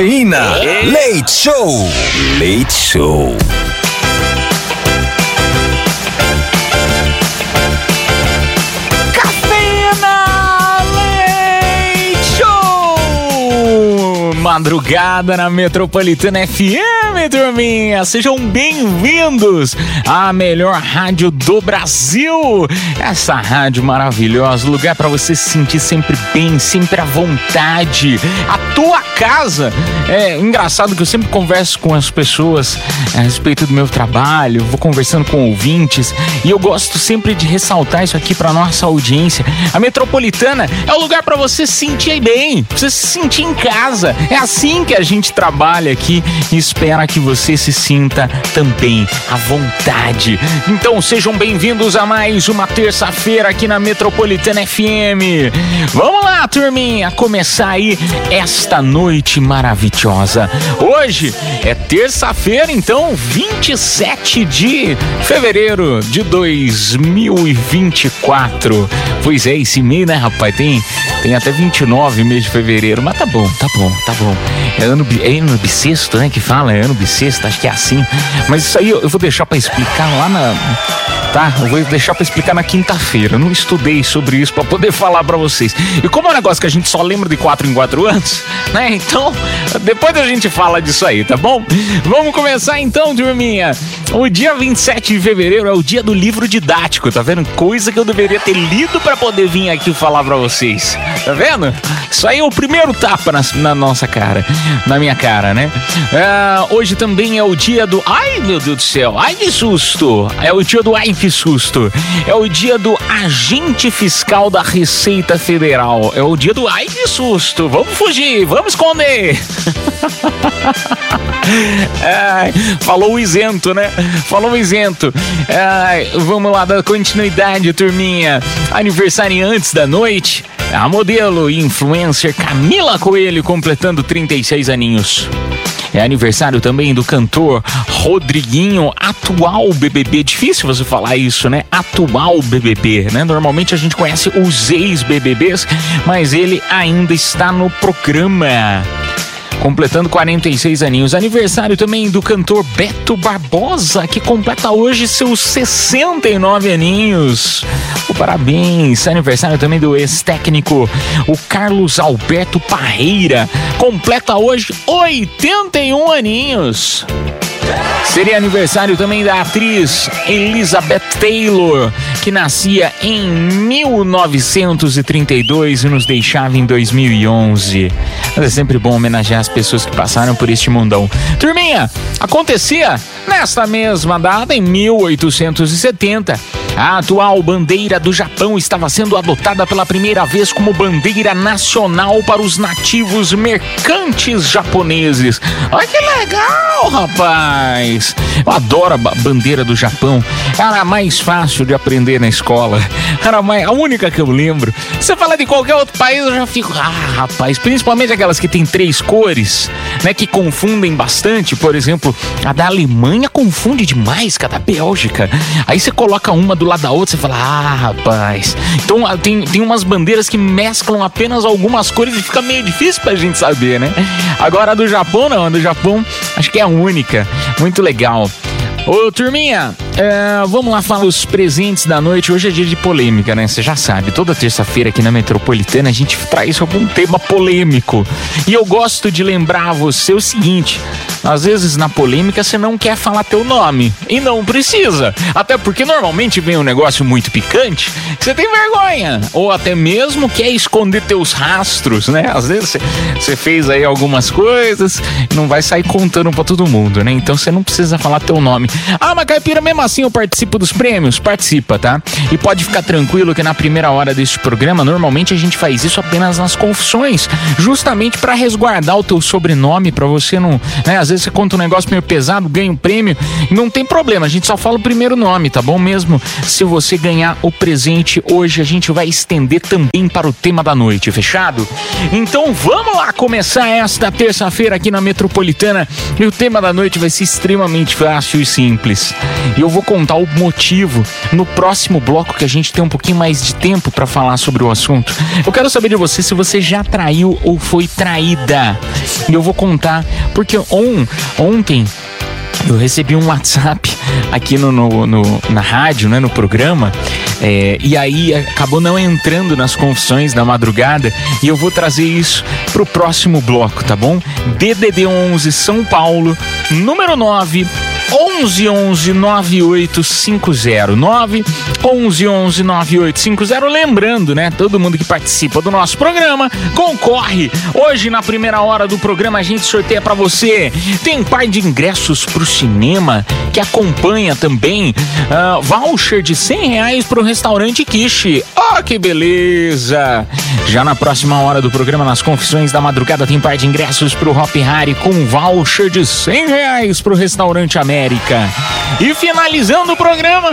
Cafeína. Leite Show. Leite Show. Madrugada na Metropolitana FM, turminha! Sejam bem-vindos à melhor rádio do Brasil! Essa rádio maravilhosa, lugar para você se sentir sempre bem, sempre à vontade. A tua casa! É engraçado que eu sempre converso com as pessoas a respeito do meu trabalho, vou conversando com ouvintes e eu gosto sempre de ressaltar isso aqui para nossa audiência. A Metropolitana é o lugar para você se sentir bem, pra você se sentir em casa. É assim que a gente trabalha aqui e espera que você se sinta também à vontade. Então sejam bem-vindos a mais uma terça-feira aqui na Metropolitana FM. Vamos lá, turminha, começar aí esta noite maravilhosa. Hoje é terça-feira, então 27 de fevereiro de 2024. Pois é, esse mês, né, rapaz? Tem, tem até 29 mês de fevereiro, mas tá bom, tá bom, tá bom. É ano, é ano bissexto, né, que fala, é ano bissexto, acho que é assim. Mas isso aí eu, eu vou deixar pra explicar lá na... Tá, eu vou deixar pra explicar na quinta-feira. Eu não estudei sobre isso pra poder falar pra vocês. E como é um negócio que a gente só lembra de quatro em quatro anos, né? Então, depois a gente fala disso aí, tá bom? Vamos começar então, turminha. O dia 27 de fevereiro é o dia do livro didático, tá vendo? Coisa que eu deveria ter lido pra poder vir aqui falar pra vocês. Tá vendo? Isso aí é o primeiro tapa na, na nossa cara, na minha cara, né? Ah, hoje também é o dia do. Ai, meu Deus do céu! Ai, que susto! É o dia do Ai, que susto! É o dia do agente fiscal da Receita Federal. É o dia do Ai, que susto! Vamos fugir, vamos esconder! Ai, falou isento, né? Falou isento. Ai, vamos lá, dar continuidade, turminha. Aniversariantes da noite. A modelo e influencer Camila Coelho completando 36 aninhos. É aniversário também do cantor Rodriguinho, atual BBB. Difícil você falar isso, né? Atual BBB, né? Normalmente a gente conhece os ex-BBBs, mas ele ainda está no programa completando 46 aninhos. Aniversário também do cantor Beto Barbosa, que completa hoje seus 69 aninhos. Parabéns! Aniversário também do ex-técnico, o Carlos Alberto Parreira, completa hoje 81 aninhos. Seria aniversário também da atriz Elizabeth Taylor, que nascia em 1932 e nos deixava em 2011. Mas é sempre bom homenagear as pessoas que passaram por este mundão. Turminha, acontecia nesta mesma data, em 1870. A atual bandeira do Japão estava sendo adotada pela primeira vez como bandeira nacional para os nativos mercantes japoneses. Olha que legal, rapaz! Eu adoro a ba- bandeira do Japão. Era mais fácil de aprender na escola. Era mais, a única que eu lembro. Você fala de qualquer outro país, eu já fico. Ah, rapaz, principalmente aquelas que tem três cores, né? Que confundem bastante. Por exemplo, a da Alemanha confunde demais com a da Bélgica. Aí você coloca uma do lado da outra, você fala, ah, rapaz. Então ah, tem, tem umas bandeiras que mesclam apenas algumas cores e fica meio difícil pra gente saber, né? Agora a do Japão, não, a do Japão acho que é a única. Muito legal. Ô, turminha, é, vamos lá falar os presentes da noite. Hoje é dia de polêmica, né? Você já sabe, toda terça-feira aqui na Metropolitana a gente traz algum tema polêmico. E eu gosto de lembrar a você o seguinte: às vezes na polêmica você não quer falar teu nome. E não precisa. Até porque normalmente vem um negócio muito picante que você tem vergonha. Ou até mesmo quer esconder teus rastros, né? Às vezes você- fez aí algumas coisas, não vai sair contando pra todo mundo, né? Então você não precisa falar teu nome. Ah, mas caipira, mesmo assim eu participo dos prêmios? Participa, tá? E pode ficar tranquilo que na primeira hora deste programa, normalmente a gente faz isso apenas nas confissões, justamente para resguardar o teu sobrenome, para você não. Né? Às vezes você conta um negócio meio pesado, ganha um prêmio, não tem problema, a gente só fala o primeiro nome, tá bom? Mesmo se você ganhar o presente hoje, a gente vai estender também para o tema da noite, fechado? Então vamos lá começar esta terça-feira aqui na Metropolitana e o tema da noite vai ser extremamente fácil e simples. Eu vou contar o motivo no próximo bloco que a gente tem um pouquinho mais de tempo para falar sobre o assunto. Eu quero saber de você se você já traiu ou foi traída. E eu vou contar porque on, ontem eu recebi um WhatsApp aqui no, no- no- na rádio, né, no programa, é, e aí acabou não entrando nas confissões da madrugada, e eu vou trazer isso pro próximo bloco, tá bom? DDD 11 São Paulo, número 9. 11 11 9850 9 11 11 9850 lembrando, né, todo mundo que participa do nosso programa concorre. Hoje na primeira hora do programa a gente sorteia pra você. Tem par de ingressos pro cinema que acompanha também ah, voucher de 100 reais pro restaurante Kishi. Ó, que beleza! Já na próxima hora do programa, nas confissões da madrugada, tem par de ingressos pro Hop Harry com voucher de 100 reais pro restaurante América. E finalizando o programa,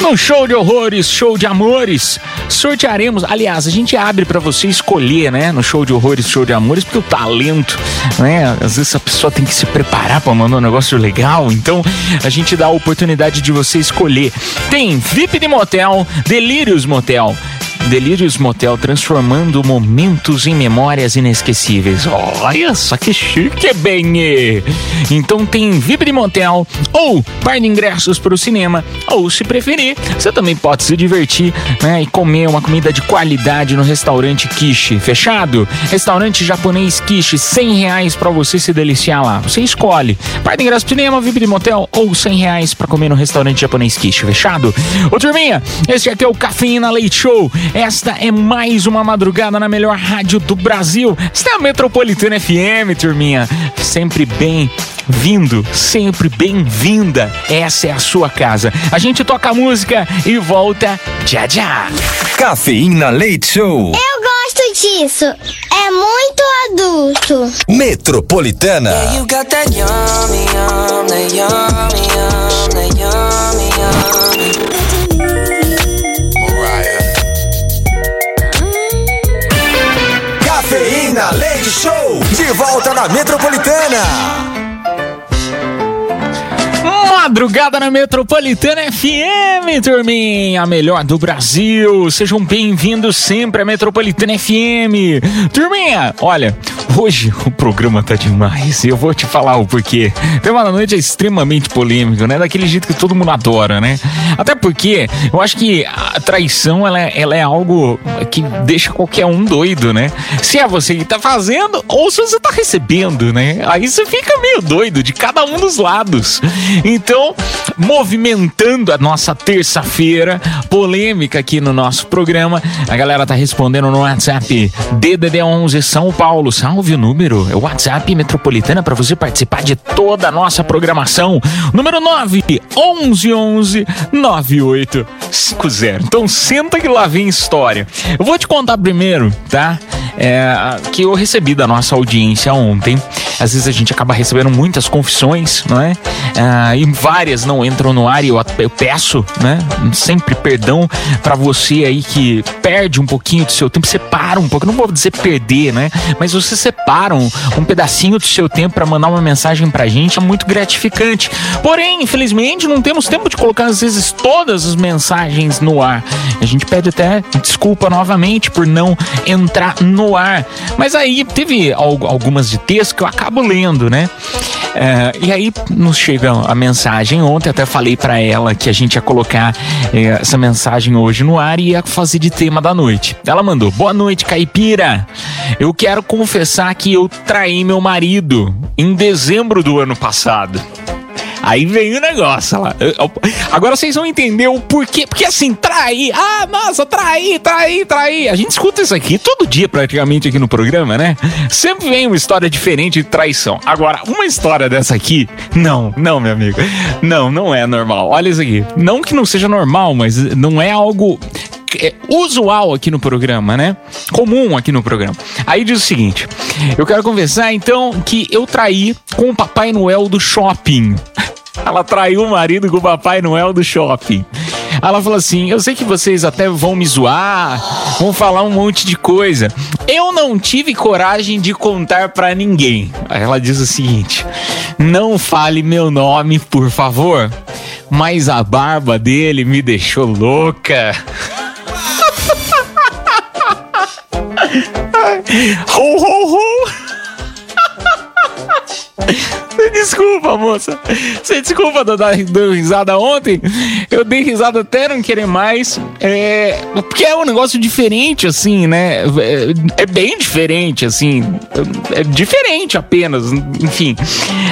no show de horrores, show de amores, sortearemos. Aliás, a gente abre pra você escolher, né? No show de horrores, show de amores, porque o talento, né? Às vezes a pessoa tem que se preparar pra mandar um negócio legal. Então a gente dá a oportunidade de você escolher. Tem VIP de motel, Delírios Motel. Delírios Motel transformando momentos em memórias inesquecíveis. Olha só que chique, bem! Então tem VIP de motel ou par de ingressos para o cinema, ou se preferir, você também pode se divertir né, e comer uma comida de qualidade no restaurante Kishi. Fechado? Restaurante japonês Kishi, 100 reais para você se deliciar lá. Você escolhe. Par de ingressos pro cinema, VIP de motel ou 100 reais para comer no restaurante japonês Kishi. Fechado? Ô turminha, esse aqui é o Cafeína Leite Show. Esta é mais uma madrugada na melhor rádio do Brasil. Esta é a Metropolitana FM, turminha. Sempre bem vindo, sempre bem-vinda. Essa é a sua casa. A gente toca música e volta já já. Cafeína Leite Show. Eu gosto disso. É muito adulto. Metropolitana. You Show. De volta na Metropolitana. Madrugada na Metropolitana FM, turminha, a melhor do Brasil. Sejam bem-vindos sempre à Metropolitana FM. Turminha, olha, hoje o programa tá demais e eu vou te falar o porquê. Tema da noite é extremamente polêmico, né? Daquele jeito que todo mundo adora, né? Até porque eu acho que a traição, ela, é- ela é algo que deixa qualquer um doido, né? Se é você que tá fazendo ou se você tá recebendo, né? Aí você fica meio doido de cada um dos lados. Então, movimentando a nossa terça-feira, polêmica aqui no nosso programa, a galera tá respondendo no WhatsApp DDD11 São Paulo. Salve o número, é o WhatsApp metropolitana para você participar de toda a nossa programação. Número 9 1111 9850. Então senta que lá vem história. Eu vou te contar primeiro, tá? É, que eu recebi da nossa audiência ontem. Às vezes a gente acaba recebendo muitas confissões, não é? Ah, e várias não entram no ar e eu, eu peço, né? Sempre perdão pra você aí que perde um pouquinho do seu tempo, separa um pouco, não vou dizer perder, né? Mas você separa um, um pedacinho do seu tempo pra mandar uma mensagem pra gente, é muito gratificante. Porém, infelizmente, não temos tempo de colocar às vezes todas as mensagens no ar. A gente pede até desculpa novamente por não entrar no ar. Mas aí teve al- algumas de texto que eu acabo lendo, né? É, e aí nos chega a mensagem ontem, até falei pra ela que a gente ia colocar é, essa mensagem hoje no ar e ia fazer de tema da noite. Ela mandou: Boa noite, caipira. Eu quero confessar que eu traí meu marido em dezembro do ano passado. Aí vem o negócio lá. Agora vocês vão entender o porquê. Porque assim, trair. Ah, nossa, trair, trair, trair. A gente escuta isso aqui todo dia praticamente aqui no programa, né? Sempre vem uma história diferente de traição. Agora, uma história dessa aqui, não, não, meu amigo. Não, não é normal. Olha isso aqui. Não que não seja normal, mas não é algo é, usual aqui no programa, né? Comum aqui no programa. Aí diz o seguinte: eu quero conversar então que eu traí com o Papai Noel do shopping. Ela traiu o marido com o Papai Noel do shopping. Ela falou assim: Eu sei que vocês até vão me zoar, vão falar um monte de coisa. Eu não tive coragem de contar pra ninguém. Ela diz o seguinte: Não fale meu nome, por favor. Mas a barba dele me deixou louca. Ho, ho, ho! Desculpa, moça. Você desculpa de dar risada ontem. Eu dei risada até não querer mais. É, porque é um negócio diferente, assim, né? É, é bem diferente, assim. É diferente apenas, enfim.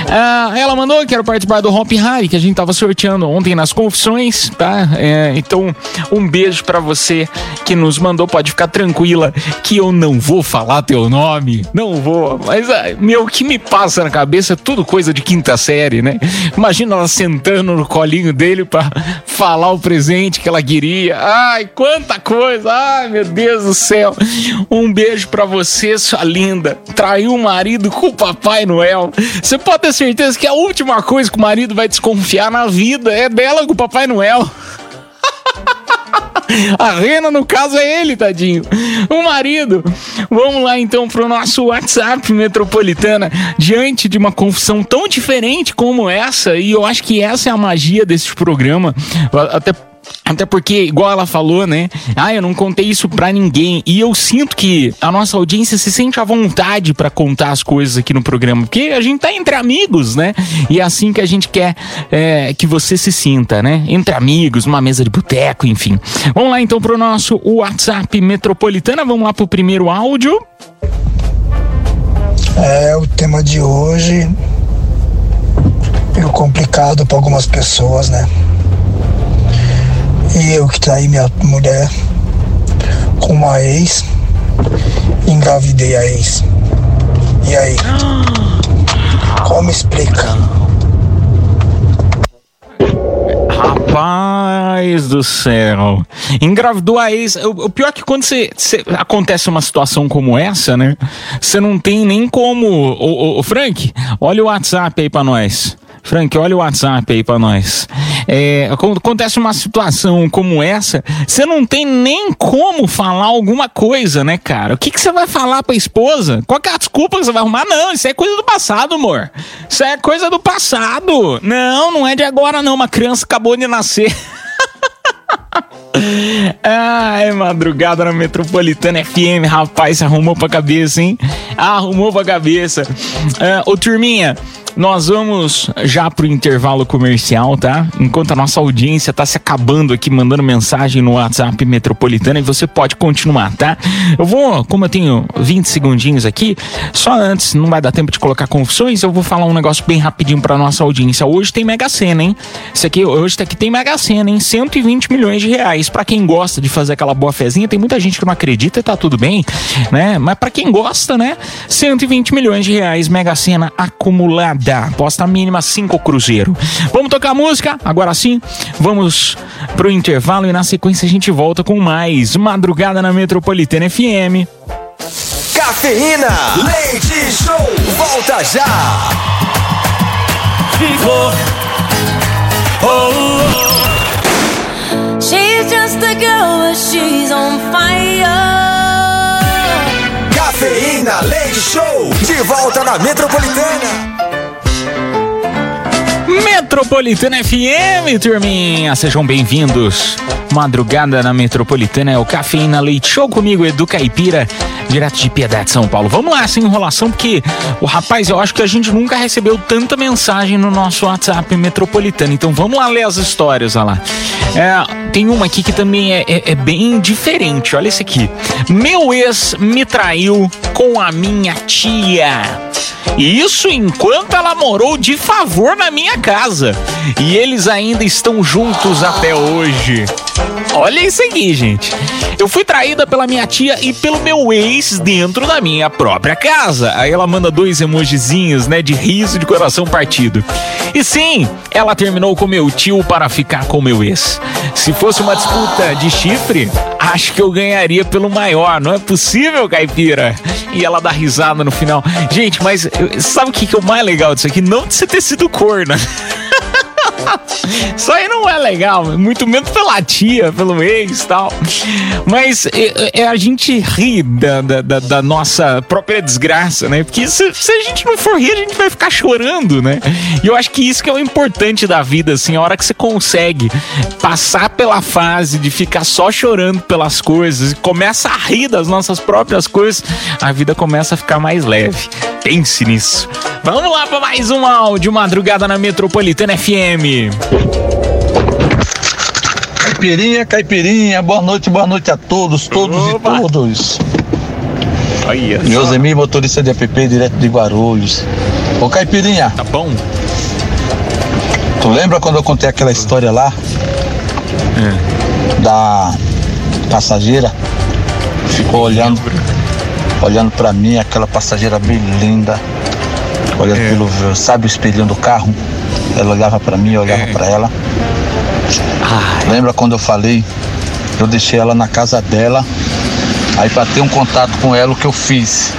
Ah, ela mandou, quero participar do Hop Harry, que a gente tava sorteando ontem nas confissões, tá? É, então, um beijo pra você que nos mandou. Pode ficar tranquila que eu não vou falar teu nome. Não vou. Mas, ah, meu, o que me passa na cabeça é tudo coisa de quinta série, né? Imagina ela sentando no colinho dele pra falar o presente que ela queria. Ai, quanta coisa! Ai, meu Deus do céu! Um beijo pra você, sua linda. Traiu o marido com o Papai Noel. Você pode ter certeza que a última coisa que o marido vai desconfiar na vida é dela com o Papai Noel. A Rena, no caso, é ele, tadinho. O marido. Vamos lá então pro nosso WhatsApp metropolitana. Diante de uma confissão tão diferente como essa, e eu acho que essa é a magia desse programa. Até até porque, igual ela falou, né? Ah, eu não contei isso pra ninguém. E eu sinto que a nossa audiência se sente à vontade pra contar as coisas aqui no programa. Porque a gente tá entre amigos, né? E é assim que a gente quer é, que você se sinta, né? Entre amigos, numa mesa de boteco, enfim. Vamos lá então pro nosso WhatsApp metropolitana. Vamos lá pro primeiro áudio. É, o tema de hoje meio complicado para algumas pessoas, né? E eu que traí minha mulher com uma ex, engravidei a ex. E aí? Como explica? Rapaz do céu. Engravidou a ex. O, o pior é que quando você, você- acontece uma situação como essa, né? Você não tem nem como. Ô, ô, Frank, olha o WhatsApp aí pra nós. Frank, olha o WhatsApp aí pra nós. É, quando acontece uma situação como essa, você não tem nem como falar alguma coisa, né, cara? O que, que você vai falar pra esposa? Qual é a desculpa que você vai arrumar? Não, isso é coisa do passado, amor. Isso é coisa do passado. Não, não é de agora, não. Uma criança acabou de nascer. Ai, madrugada na Metropolitana FM, rapaz, arrumou pra cabeça, hein? Arrumou pra cabeça. Ah, ô, turminha, nós vamos já pro intervalo comercial, tá? Enquanto a nossa audiência tá se acabando aqui, mandando mensagem no WhatsApp Metropolitana, e você pode continuar, tá? Eu vou, como eu tenho 20 segundinhos aqui, só antes, não vai dar tempo de colocar confissões, eu vou falar um negócio bem rapidinho pra nossa audiência. Hoje tem Mega Sena, hein? Isso aqui, hoje aqui tem Mega Sena, hein? 120 milhões de reais. Pra quem gosta de fazer aquela boa fezinha, tem muita gente que não acredita e tá tudo bem, né? Mas pra quem gosta, né? 120 milhões de reais, Mega Sena acumulada. Aposta mínima 5 cruzeiro. Vamos tocar música? Agora sim, vamos pro intervalo e na sequência a gente volta com mais Madrugada na Metropolitana FM. Cafeína, leite show, volta já. She's just a girl, but she's on fire. Cafeína, leite show, de volta na Metropolitana. Metropolitana FM, turminha, sejam bem-vindos. Madrugada na metropolitana. É o Cafeína Leite Show comigo, Edu Caipira, direto de Piedade, São Paulo. Vamos lá, sem enrolação, porque o rapaz, eu acho que a gente nunca recebeu tanta mensagem no nosso WhatsApp metropolitano. Então vamos lá ler as histórias, olha lá. É, tem uma aqui que também é, é- é bem diferente. Olha esse aqui. Meu ex me traiu com a minha tia. E isso enquanto ela morou de favor na minha casa. E eles ainda estão juntos até hoje. Olha isso aqui, gente. Eu fui traída pela minha tia e pelo meu ex dentro da minha própria casa. Aí ela manda dois emojizinhos, né, de riso de coração partido. E sim, ela terminou com meu tio para ficar com meu ex. Se fosse uma disputa de chifre, acho que eu ganharia pelo maior. Não é possível, caipira? E ela dá risada no final. Gente, mas sabe o que, que é o mais legal disso aqui? Não de você ter sido corno. Isso aí não é legal, muito menos pela tia, pelo ex e tal. Mas é, é a gente rir da, da, da- da nossa própria desgraça, né? Porque se, se a gente não for rir, a gente vai ficar chorando, né? E eu acho que isso que é o importante da vida, assim, a hora que você consegue passar pela fase de ficar só chorando pelas coisas e começa a rir das nossas próprias coisas, a vida começa a ficar mais leve. Pense nisso. Vamos lá para mais um áudio, madrugada na Metropolitana FM. Caipirinha, caipirinha, boa noite, boa noite a todos, todos Opa. e todos. Olha, Josemir, motorista de app, direto de Guarulhos. Ô Caipirinha, tá bom? tu lembra quando eu contei aquela história lá? É. Da passageira? Ficou olhando, olhando pra mim, aquela passageira bem linda. Olhando É. pelo, sabe o espelhinho do carro? Ela olhava pra mim, eu olhava É. pra ela. Ai, Lembra quando eu falei? Eu deixei ela na casa dela. Aí para ter um contato com ela, o que eu fiz?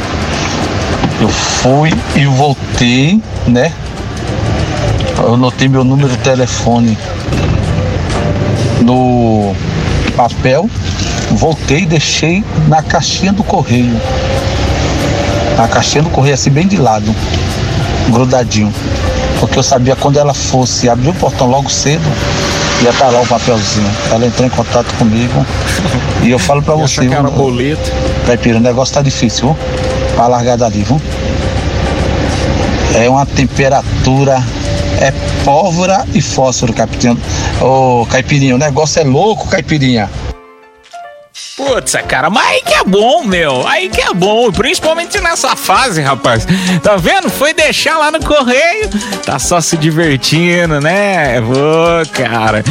Eu fui e voltei, né? Eu notei meu número de telefone no papel, voltei e deixei na caixinha do correio. Na caixinha do correio, assim, bem de lado, grudadinho. Porque eu sabia quando ela fosse abrir o portão logo cedo, ia estar lá o papelzinho. Ela entrou em contato comigo e eu falo pra você, achou que era viu, boleto. Caipira, o negócio tá difícil, viu? Pra largar dali, viu? É uma temperatura, é pólvora e fósforo, Caipirinha. Ô, Caipirinha, o negócio é louco, Caipirinha. Putz, cara, mas aí que é bom, meu. Aí que é bom. Principalmente nessa fase, rapaz. Tá vendo? Foi deixar lá no correio. Tá só se divertindo, né? Ô, cara.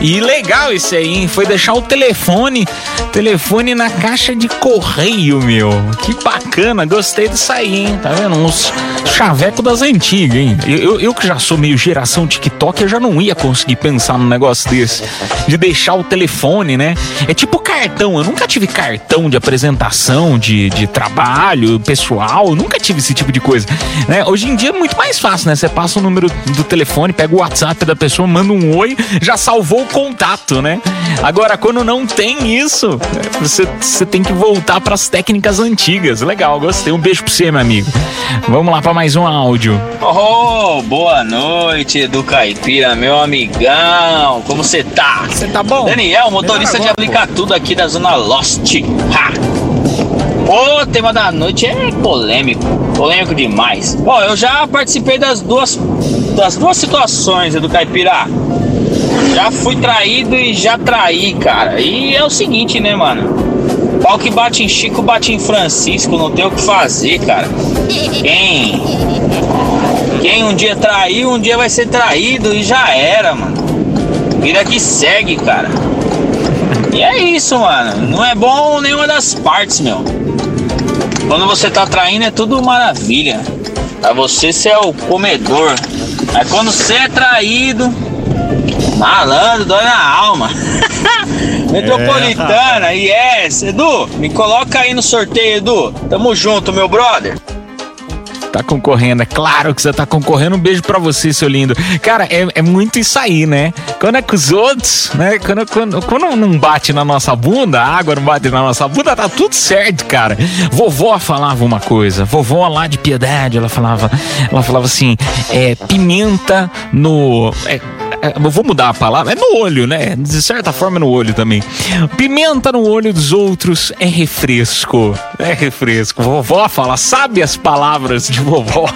E legal isso aí, hein? Foi deixar o telefone. Telefone na caixa de correio, meu. Que bacana. Gostei disso aí, hein? Tá vendo? Uns chaveco das antigas, hein? Eu, eu, eu que já sou meio geração TikTok, eu já não ia conseguir pensar num negócio desse. De deixar o telefone, né? É tipo cartão. Eu nunca tive cartão de apresentação, de, de trabalho pessoal. Nunca tive esse tipo de coisa. Né? Hoje em dia é muito mais fácil, né? Você passa o número do telefone, pega o WhatsApp da pessoa, manda um oi, já salvou o contato, né? Agora, quando não tem isso, você, você tem que voltar para as técnicas antigas. Legal, gostei. Um beijo pra você, meu amigo. Vamos lá para mais um áudio. Oh, boa noite, Edu Caipira, meu amigão. Como você tá? Você tá bom? Daniel, motorista de aplicar tudo aqui da Zona Lost. Ha! O tema da noite é polêmico, polêmico demais. Bom, eu já participei das duas, das duas situações, Edu Caipira. Já fui traído e já traí, cara. E é o seguinte, né, mano? Pau que bate em Chico, bate em Francisco, não tem o que fazer, cara. Quem? Quem um dia traiu, um dia vai ser traído e já era, mano. Vida que segue, cara. E é isso, mano. Não é bom nenhuma das partes, meu. Quando você tá traindo é tudo maravilha. Pra você ser o comedor. Mas quando você é traído, malandro, dói na alma. Metropolitana, yes. Edu, me coloca aí no sorteio, Edu. Tamo junto, meu brother. Tá concorrendo, é claro que você tá concorrendo. Um beijo pra você, seu lindo. Cara, é, é muito isso aí, né? Quando é com os outros, né? Quando, quando, quando não bate na nossa bunda, a água não bate na nossa bunda, tá tudo certo, cara. Vovó falava uma coisa, vovó lá de piedade, ela falava, ela falava assim: é, pimenta no. é, eu vou mudar a palavra, é no olho, né? De certa forma é no olho também. Pimenta no olho dos outros é refresco. É refresco. Vovó fala, sabe as palavras de vovó?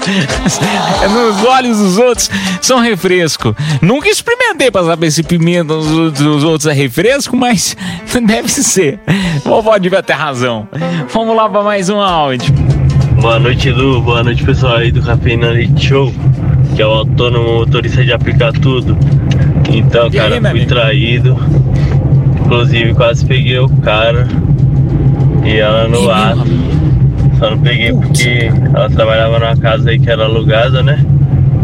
É nos olhos dos outros são refresco. Nunca experimentei pra saber se pimenta nos dos outros é refresco, mas deve ser. Vovó devia ter razão. Vamos lá pra mais um áudio. Boa noite, Lu. Boa noite, pessoal aí do Cafeína Show, que é o autônomo motorista de aplicar tudo. Então, aí, cara, meu fui traído. Inclusive, quase peguei o cara e ela no ato. Só não peguei porque ela trabalhava numa casa aí que era alugada, né?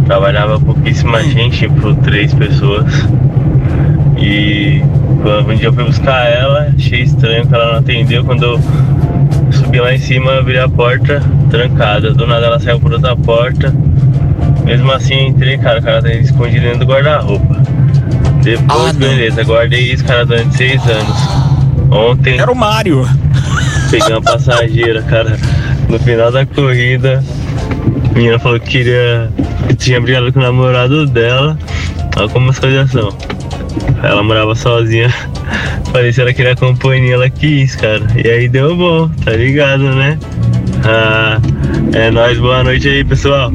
Trabalhava pouquíssima gente, tipo, três pessoas. E quando um dia eu fui buscar ela, achei estranho que ela não atendeu. Quando eu subi lá em cima, abri a porta trancada. Do nada ela saiu por outra porta. Mesmo assim, entrei, cara, o cara tá escondido dentro do guarda-roupa. Depois, beleza, guardei isso, cara, durante seis anos. Ontem. Era o Mário. Peguei uma passageira, cara. No final da corrida, a menina falou que queria. que tinha brigado com o namorado dela. Olha como as coisas são. Ela morava sozinha. Falei se ela queria companhia, ela quis, cara. E aí deu bom, tá ligado, né? Ah, é nóis, boa noite aí, pessoal.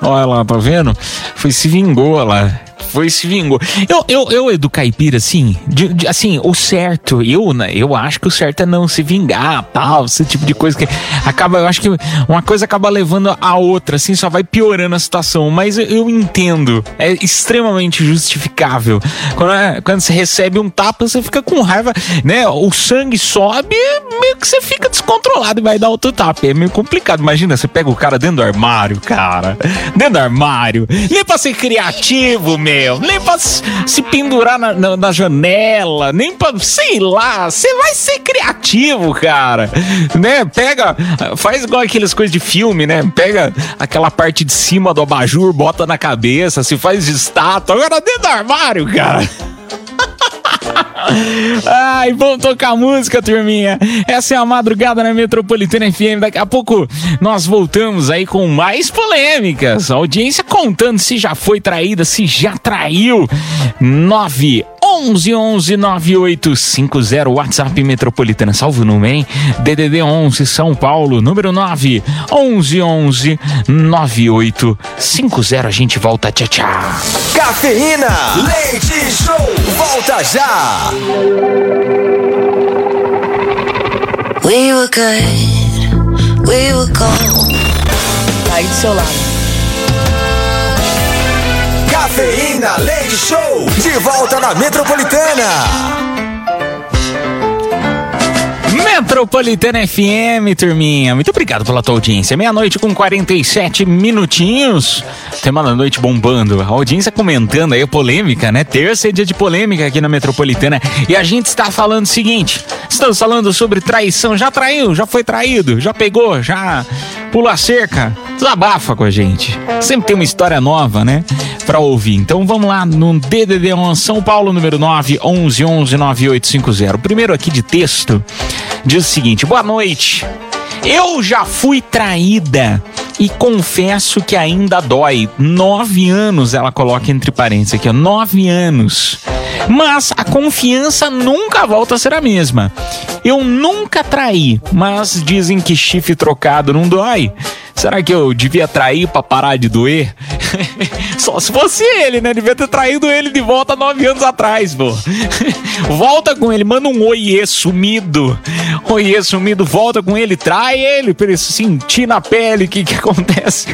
Olha lá, tá vendo? Foi se vingou lá. Foi se vingou. Eu, eu, eu Edu Caipira, assim, de- de- assim, o certo, eu, né, eu acho que o certo é não se vingar, tal, esse tipo de coisa que acaba, eu acho que uma coisa acaba levando a outra, assim, só vai piorando a situação. Mas eu, eu entendo, é extremamente justificável. Quando, é- quando você recebe um tapa, você fica com raiva, né? O sangue sobe, meio que você fica descontrolado e vai dar outro tapa. É meio complicado. Imagina, você pega o cara dentro do armário, cara. Dentro do armário. Nem pra ser criativo, meu. Nem pra se pendurar na, na- na janela. Nem pra, sei lá. Você vai ser criativo, cara. Né? Pega, faz igual aquelas coisas de filme, né? Pega aquela parte de cima do abajur, bota na cabeça, se faz de estátua. Agora dentro do armário, cara. Ai, vamos tocar música, turminha. Essa é a madrugada na Metropolitana FM. Daqui a pouco nós voltamos aí com mais polêmicas. A audiência contando se já foi traída, se já traiu. 9 11 11 9850 WhatsApp Metropolitana. Salve o número, hein? DDD 11 São Paulo, número 9 11 11 9850. A gente volta. Tchau, tchau. Cafeína, leite show, volta já. We were good, we were gold. Aí do seu lado. Cafeína, leite show, de volta na Metropolitana. Metropolitana FM, turminha. Muito obrigado pela tua audiência. Meia-noite com 47 minutinhos. Tema da noite bombando. A audiência comentando aí a polêmica, né? Terça é dia de polêmica aqui na Metropolitana. E a gente está falando o seguinte: estamos falando sobre traição. Já traiu? Já foi traído? Já pegou? Já pula a cerca? Desabafa com a gente. Sempre tem uma história nova, né? Pra ouvir. Então vamos lá no DDD1 São Paulo, número 9 11 11 9850. O primeiro aqui de texto diz o seguinte: Boa noite. Eu já fui traída e confesso que ainda dói. Nove anos, ela coloca entre parênteses aqui, ó. Nove anos. Mas a confiança nunca volta a ser a mesma. Eu nunca traí, mas dizem que chifre trocado não dói. Será que eu devia trair pra parar de doer? Só se fosse ele, né? Devia ter traído ele de volta nove anos atrás, pô. Volta com ele, manda um oiê sumido. Oiê sumido, volta com ele, trai ele pra ele sentir na pele o que, que acontece.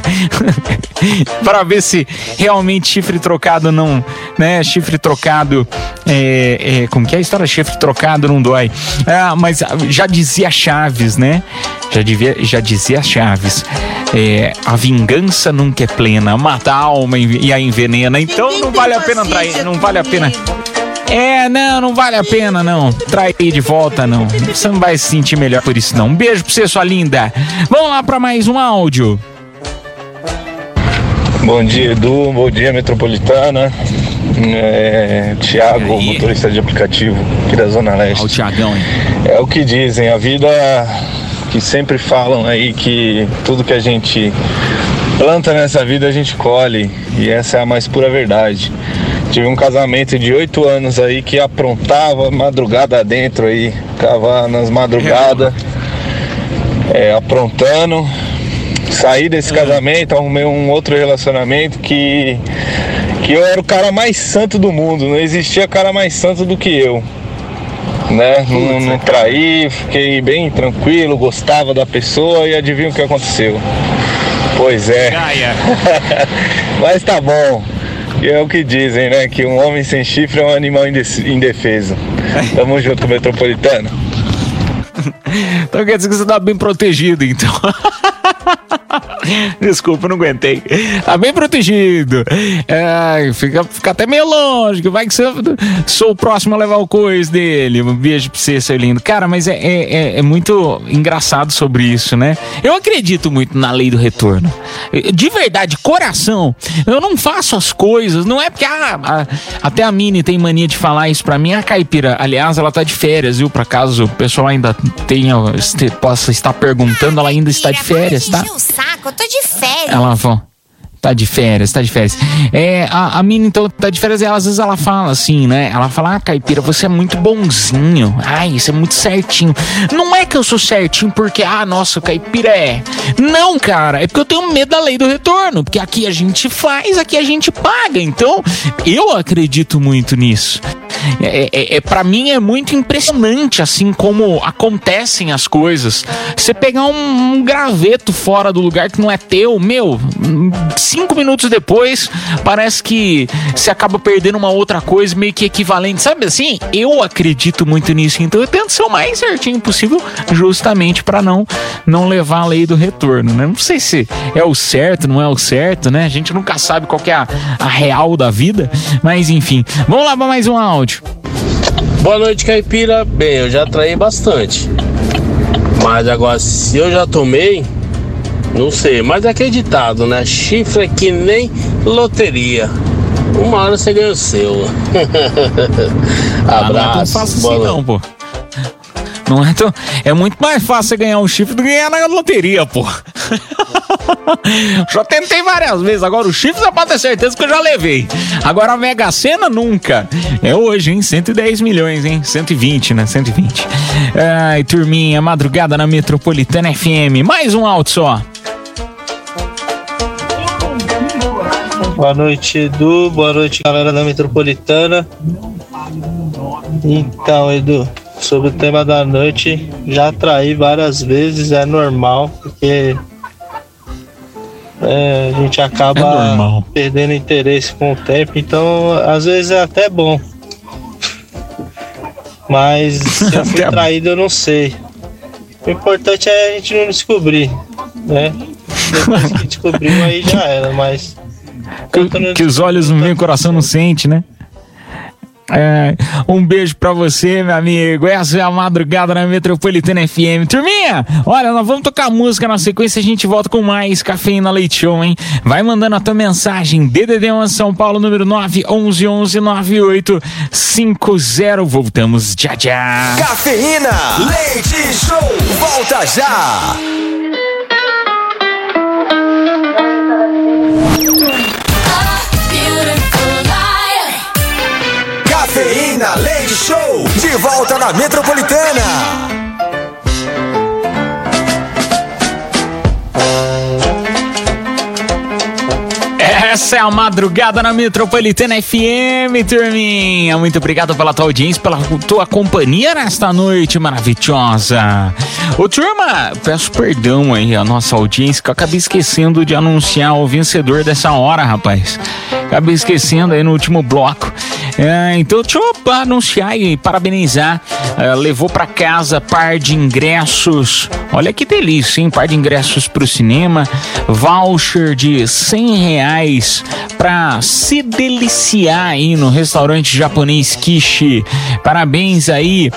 para ver se realmente chifre trocado não. né? Chifre trocado. É, é, como que é a história? Chifre trocado não dói. Ah, mas já dizia Chaves, né? Já, devia, já dizia Chaves. É, a vingança nunca é plena, mata a alma e a envenena. Então não vale a pena trair, não vale a pena. É, não, não vale a pena, não. Trair de volta, não. Você não vai se sentir melhor por isso, não. Um beijo pra você, sua linda. Vamos lá pra mais um áudio. Bom dia, Edu. Bom dia, Metropolitana. É, Tiago, motorista de aplicativo aqui da Zona Leste. o Tiagão, hein? É o que dizem, a vida que sempre falam aí que tudo que a gente Planta nessa vida a gente colhe, e essa é a mais pura verdade. Tive um casamento de oito anos aí que aprontava madrugada dentro aí, ficava nas madrugadas, é, aprontando. Saí desse casamento, arrumei um outro relacionamento que, que eu era o cara mais santo do mundo, não existia cara mais santo do que eu. Né? Não, não traí, fiquei bem tranquilo, gostava da pessoa e adivinha o que aconteceu? Pois é. Mas tá bom. E é o que dizem, né? Que um homem sem chifre é um animal indefeso. Tamo junto, metropolitano. Então quer dizer que você tá bem protegido, então. Desculpa, não aguentei. Tá bem protegido. É, fica, fica até meio longe. Vai que sou o próximo a levar o coisa dele. Um beijo pra você, seu lindo. Cara, mas é, é, é- é muito engraçado sobre isso, né? Eu acredito muito na lei do retorno. De verdade, coração. Eu não faço as coisas. Não é porque ah, a- até a Mini tem mania de falar isso pra mim. A caipira, aliás, ela tá de férias, viu? Pra caso o pessoal ainda tenha, possa estar perguntando, ela ainda está de férias, tá? o saco, tô de férias. Ela falou. Tá de férias, tá de férias. É, a, a mina, então, tá de férias e ela, às vezes ela fala assim, né? Ela fala, ah, caipira, você é muito bonzinho. Ai, isso é muito certinho. Não é que eu sou certinho porque, ah, nossa, o caipira é. Não, cara, é porque eu tenho medo da lei do retorno. Porque aqui a gente faz, aqui a gente paga. Então, eu acredito muito nisso. É, é, é, para mim é muito impressionante assim como acontecem as coisas. Você pegar um, um graveto fora do lugar que não é teu, meu, hum, cinco minutos depois parece que você acaba perdendo uma outra coisa meio que equivalente, sabe assim? Eu acredito muito nisso, então eu tento ser o mais certinho possível, justamente para não não levar a lei do retorno, né? Não sei se é o certo, não é o certo, né? A gente nunca sabe qual é a, a real da vida, mas enfim. Vamos lá para mais um áudio. Boa noite, caipira. Bem, eu já traí bastante. Mas agora, se eu já tomei, não sei. Mas é acreditado, né? Chifre é que nem loteria. Uma hora você ganha o seu. Ah, não é tão Abraço. fácil boa assim não, pô. Não é tão... É muito mais fácil você ganhar um chifre do que ganhar na loteria, pô. já tentei várias vezes. Agora o chifre você pode ter certeza que eu já levei. Agora a Mega Sena nunca. É hoje, hein? 110 milhões, hein? 120, né? 120. Ai, turminha, madrugada na Metropolitana FM. Mais um áudio só. Boa noite, Edu. Boa noite, galera da Metropolitana. Então, Edu, sobre o tema da noite, já traí várias vezes, é normal, porque é, a gente acaba É perdendo interesse com o tempo, então às vezes é até bom. Mas se eu fui traído, eu não sei. O importante é a gente não descobrir, né? Depois que descobriu, aí já era, mas. Que, que os olhos não veem, o coração não sente, né? É, um beijo pra você, meu amigo. Essa é a madrugada na Metropolitana FM. Turminha, olha, nós vamos tocar música na sequência. A gente volta com mais Cafeína Leite Show, hein? Vai mandando a tua mensagem. DDD1 São Paulo, número 9 11 11 9850. Voltamos já já. Cafeína, leite show, volta já. De volta na Metropolitana. Essa é a madrugada na Metropolitana FM, turminha. Muito obrigado pela tua audiência, pela tua companhia nesta noite maravilhosa. Ô, turma, peço perdão aí à nossa audiência, que eu acabei esquecendo de anunciar o vencedor dessa hora, rapaz. Acabei esquecendo aí no último bloco. É, então, deixa eu anunciar e parabenizar. É, levou pra casa par de ingressos. Olha que delícia, hein? Par de ingressos pro cinema. Voucher de 100 reais pra se deliciar aí no restaurante japonês Kishi. Parabéns aí.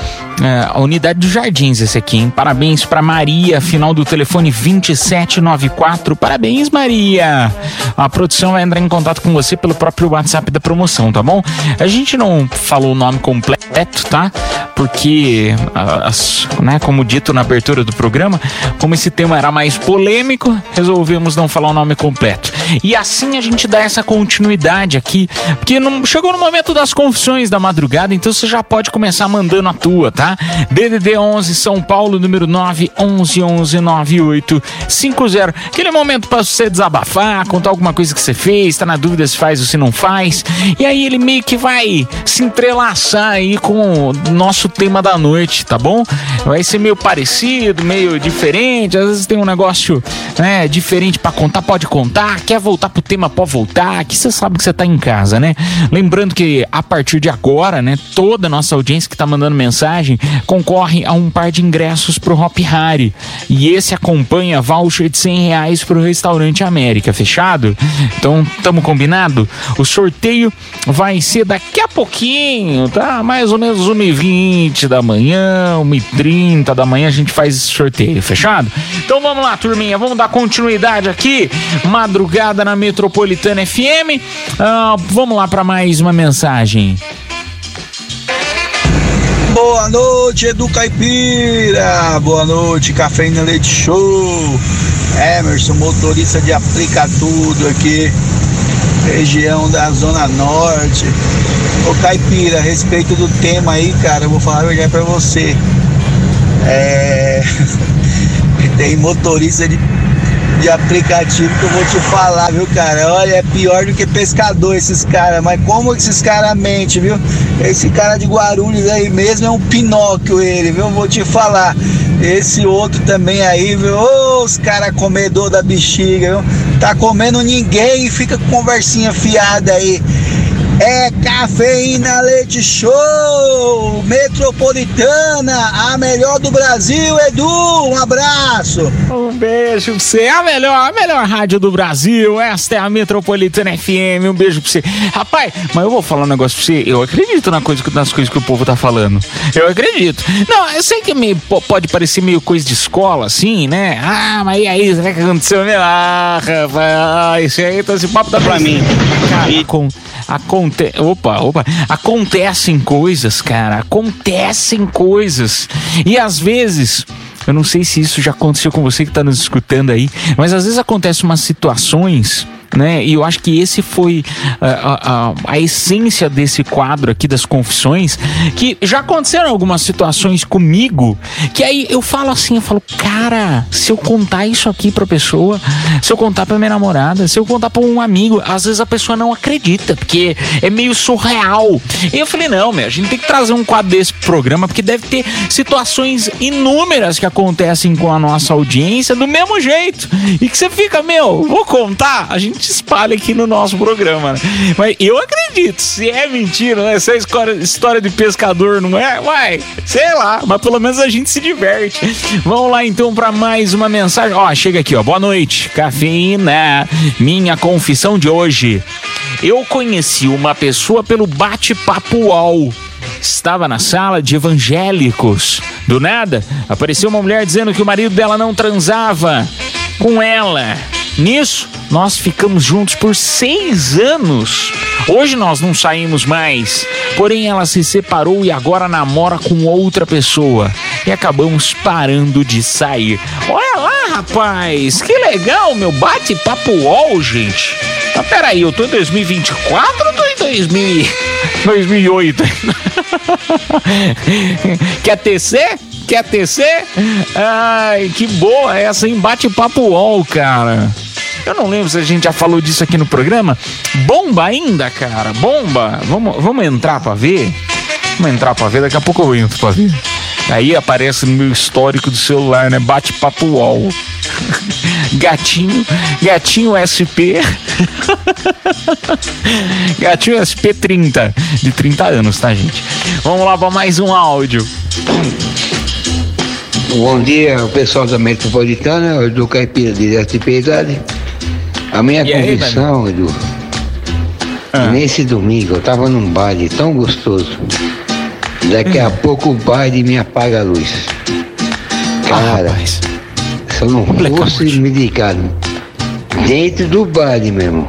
é, a unidade dos Jardins, esse aqui, hein? Parabéns pra Maria, final do telefone 2794. Parabéns, Maria. A produção vai entrar em contato com você pelo próprio WhatsApp da promoção, tá bom? A gente não falou o nome completo, tá? Porque, as- né, como dito na abertura do programa, como esse tema era mais polêmico, resolvemos não falar o nome completo. E assim a gente dá essa continuidade aqui, porque não, chegou no momento das confissões da madrugada, então você já pode começar mandando a tua, tá? DDD 11 São Paulo, número 9 11 11 98 50. Aquele momento para você desabafar, contar alguma coisa que você fez, tá na dúvida se faz ou se não faz. E aí ele meio que vai se entrelaçar aí com o nosso tema da noite, tá bom? Vai ser meio parecido, meio diferente, às vezes tem um negócio, né, diferente para contar, pode contar, quer voltar pro tema, pode voltar, que você sabe que você tá em casa, né? Lembrando que a partir de agora, né, toda a nossa audiência que tá mandando mensagem concorre a um par de ingressos pro Hop Hari. E esse acompanha voucher de 100 reais pro restaurante América, fechado? Então, tamo combinado? O sorteio vai ser daqui a pouquinho, tá? Mais ou menos 1h20 da manhã, 1h30 da manhã a gente faz esse sorteio, fechado? Então vamos lá, turminha, vamos dar continuidade aqui. Madrugada na Metropolitana FM. Ah, vamos lá para mais uma mensagem. Boa noite, Edu Caipira. Boa noite, Cafeína Leite Show. Emerson, motorista de aplica tudo aqui, região da Zona Norte. Ô Caipira, a respeito do tema aí, cara, eu vou falar a verdade pra você. É. Tem motorista de, de aplicativo que eu vou te falar, viu, cara? Olha, é pior do que pescador esses caras. Mas como esses caras mentem, viu? Esse cara de Guarulhos aí mesmo é um Pinóquio, ele, viu? Vou te falar. Esse outro também aí, viu? Ô, os caras comedor da bexiga, viu? Tá comendo ninguém e fica com conversinha fiada aí. É Cafeína Leite Show, Metropolitana, a melhor do Brasil, Edu. Um abraço. Um beijo pra você. A melhor, a melhor rádio do Brasil. Esta é a Metropolitana FM. Um beijo pra você. Rapaz, mas eu vou falar um negócio pra você. Eu acredito na coisa, nas coisas que o povo tá falando. Eu acredito. Não, eu sei que po- pode parecer meio coisa de escola, assim, né? Ah, mas e aí, será que aconteceu? Ah, rapaz, isso aí, tá esse papo tá pra mim. Cara, com, aconte, opa, opa, acontecem coisas, cara. Acontecem coisas. E às vezes. Eu não sei se isso já aconteceu com você que está nos escutando aí, mas às vezes acontecem umas situações. Né? E eu acho que esse foi ah, a, a- a essência desse quadro aqui das confissões, que já aconteceram algumas situações comigo, que aí eu falo assim, eu falo, cara, se eu contar isso aqui pra pessoa, se eu contar pra minha namorada, se eu contar pra um amigo, às vezes a pessoa não acredita, porque é meio surreal. E eu falei, não, meu, a gente tem que trazer um quadro desse pro programa, porque deve ter situações inúmeras que acontecem com a nossa audiência do mesmo jeito. E que você fica, meu, vou contar, a gente espalha aqui no nosso programa. Né? Mas eu acredito, se é mentira, né? Se é história de pescador, não é? Uai, sei lá, mas pelo menos a gente se diverte. Vamos lá então para mais uma mensagem. Ó, chega aqui, ó. Boa noite, cafeína. Minha confissão de hoje. Eu conheci uma pessoa pelo bate-papo UOL. Estava na sala de evangélicos. Do nada, apareceu uma mulher dizendo que o marido dela não transava com ela. Nisso, nós ficamos juntos por seis anos. Hoje nós não saímos mais. Porém, ela se separou e agora namora com outra pessoa. E acabamos parando de sair. Olha lá, rapaz! Que legal, meu bate-papo UOL, gente. Mas peraí, eu tô em 2024 ou tô em 2000, 2008? Quer tecer? Quer tecer? Ai, que boa essa, hein? Bate-papo UOL, cara. Eu não lembro se a gente já falou disso aqui no programa. Bomba ainda, cara. Bomba. Vamos, vamos entrar pra ver? Vamos entrar pra ver. Daqui a pouco eu entro pra ver. Aí aparece no meu histórico do celular, né? Bate-papo UOL. Gatinho, gatinho SP. gatinho SP 30, de 30 anos, tá, gente? Vamos lá pra mais um áudio. Bom dia, pessoal da Metropolitana, do Caipira de Piedade. A minha E aí, convicção, Edu, nesse domingo eu tava num baile tão gostoso. Daqui a pouco o baile me apaga a luz. Cara, se eu não fosse me ligar dentro do baile mesmo,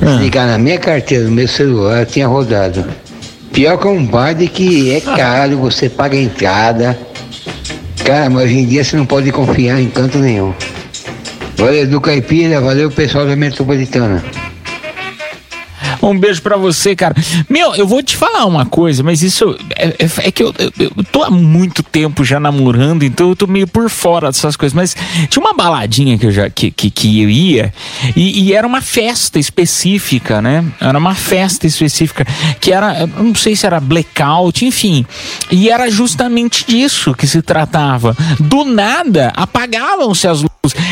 Se ligar na minha carteira, no meu celular, tinha rodado. Pior que um baile que é caro, você paga a entrada. Cara, mas hoje em dia você não pode confiar em canto nenhum. Valeu do Caipira, valeu pessoal da Metropolitana. Um beijo pra você, cara. Meu, eu vou te falar uma coisa, mas isso é, é- é que eu, eu- eu tô há muito tempo já namorando, então eu tô meio por fora dessas coisas. Mas tinha uma baladinha que eu já que, que, que eu ia e, e era uma festa específica, né? Era uma festa específica que era, não sei se era blackout, enfim. E era justamente disso que se tratava. Do nada apagavam-se as luzes.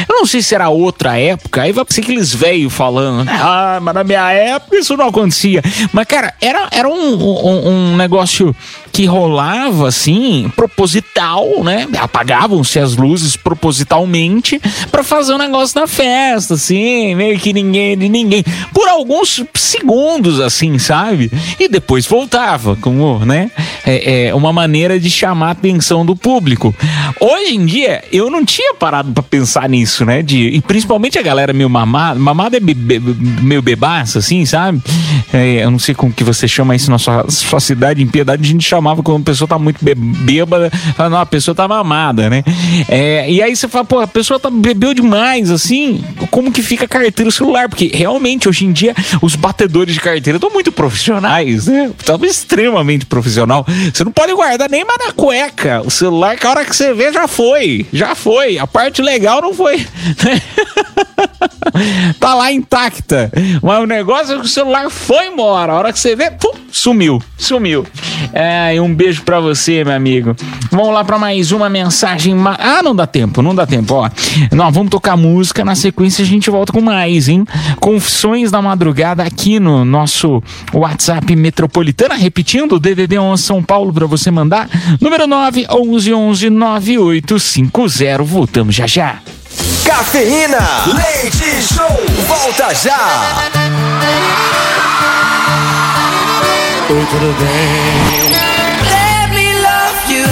Eu não sei se era outra época, aí vai ser aqueles velhos falando, né? ah, mas na minha época isso não acontecia. Mas, cara, era, era um, um, um negócio que rolava assim, proposital, né? Apagavam-se as luzes propositalmente pra fazer o negócio da festa, assim, meio que ninguém de ninguém. Por alguns segundos, assim, sabe? E depois voltava, como, né? É, é uma maneira de chamar a atenção do público. Hoje em dia, eu não tinha parado pra pensar nisso, né? De, e principalmente a galera meio mamada. Mamada é be- be- meio bebaça, assim, sabe? É, eu não sei como que você chama isso na sua, sua cidade. Em Piedade, a gente chamava quando a pessoa tá muito bêbada. Não, a pessoa tá mamada, né? É, e aí você fala, pô, a pessoa tá, bebeu demais, assim. Como que fica a carteira o celular? Porque realmente, hoje em dia, os batedores de carteira estão muito profissionais, né? Estão extremamente profissional. Você não pode guardar nem mais na cueca. O celular, que a hora que você vê, já foi. Já foi. A parte legal não foi. tá lá intacta. Mas o negócio é que o celular foi embora. A hora que você vê, pum, sumiu. Sumiu. É, e um beijo pra você, meu amigo. Vamos lá pra mais uma mensagem. Ah, não dá tempo, não dá tempo, ó. Nós vamos tocar música, na sequência a gente volta com mais, hein? Confissões da madrugada aqui no nosso WhatsApp Metropolitana. Repetindo, DDD 11 São Paulo pra você mandar. Número 9 11 11 9850. Voltamos já já. Cafeína, leite show, volta já. Oi, tudo bem? Let me love you.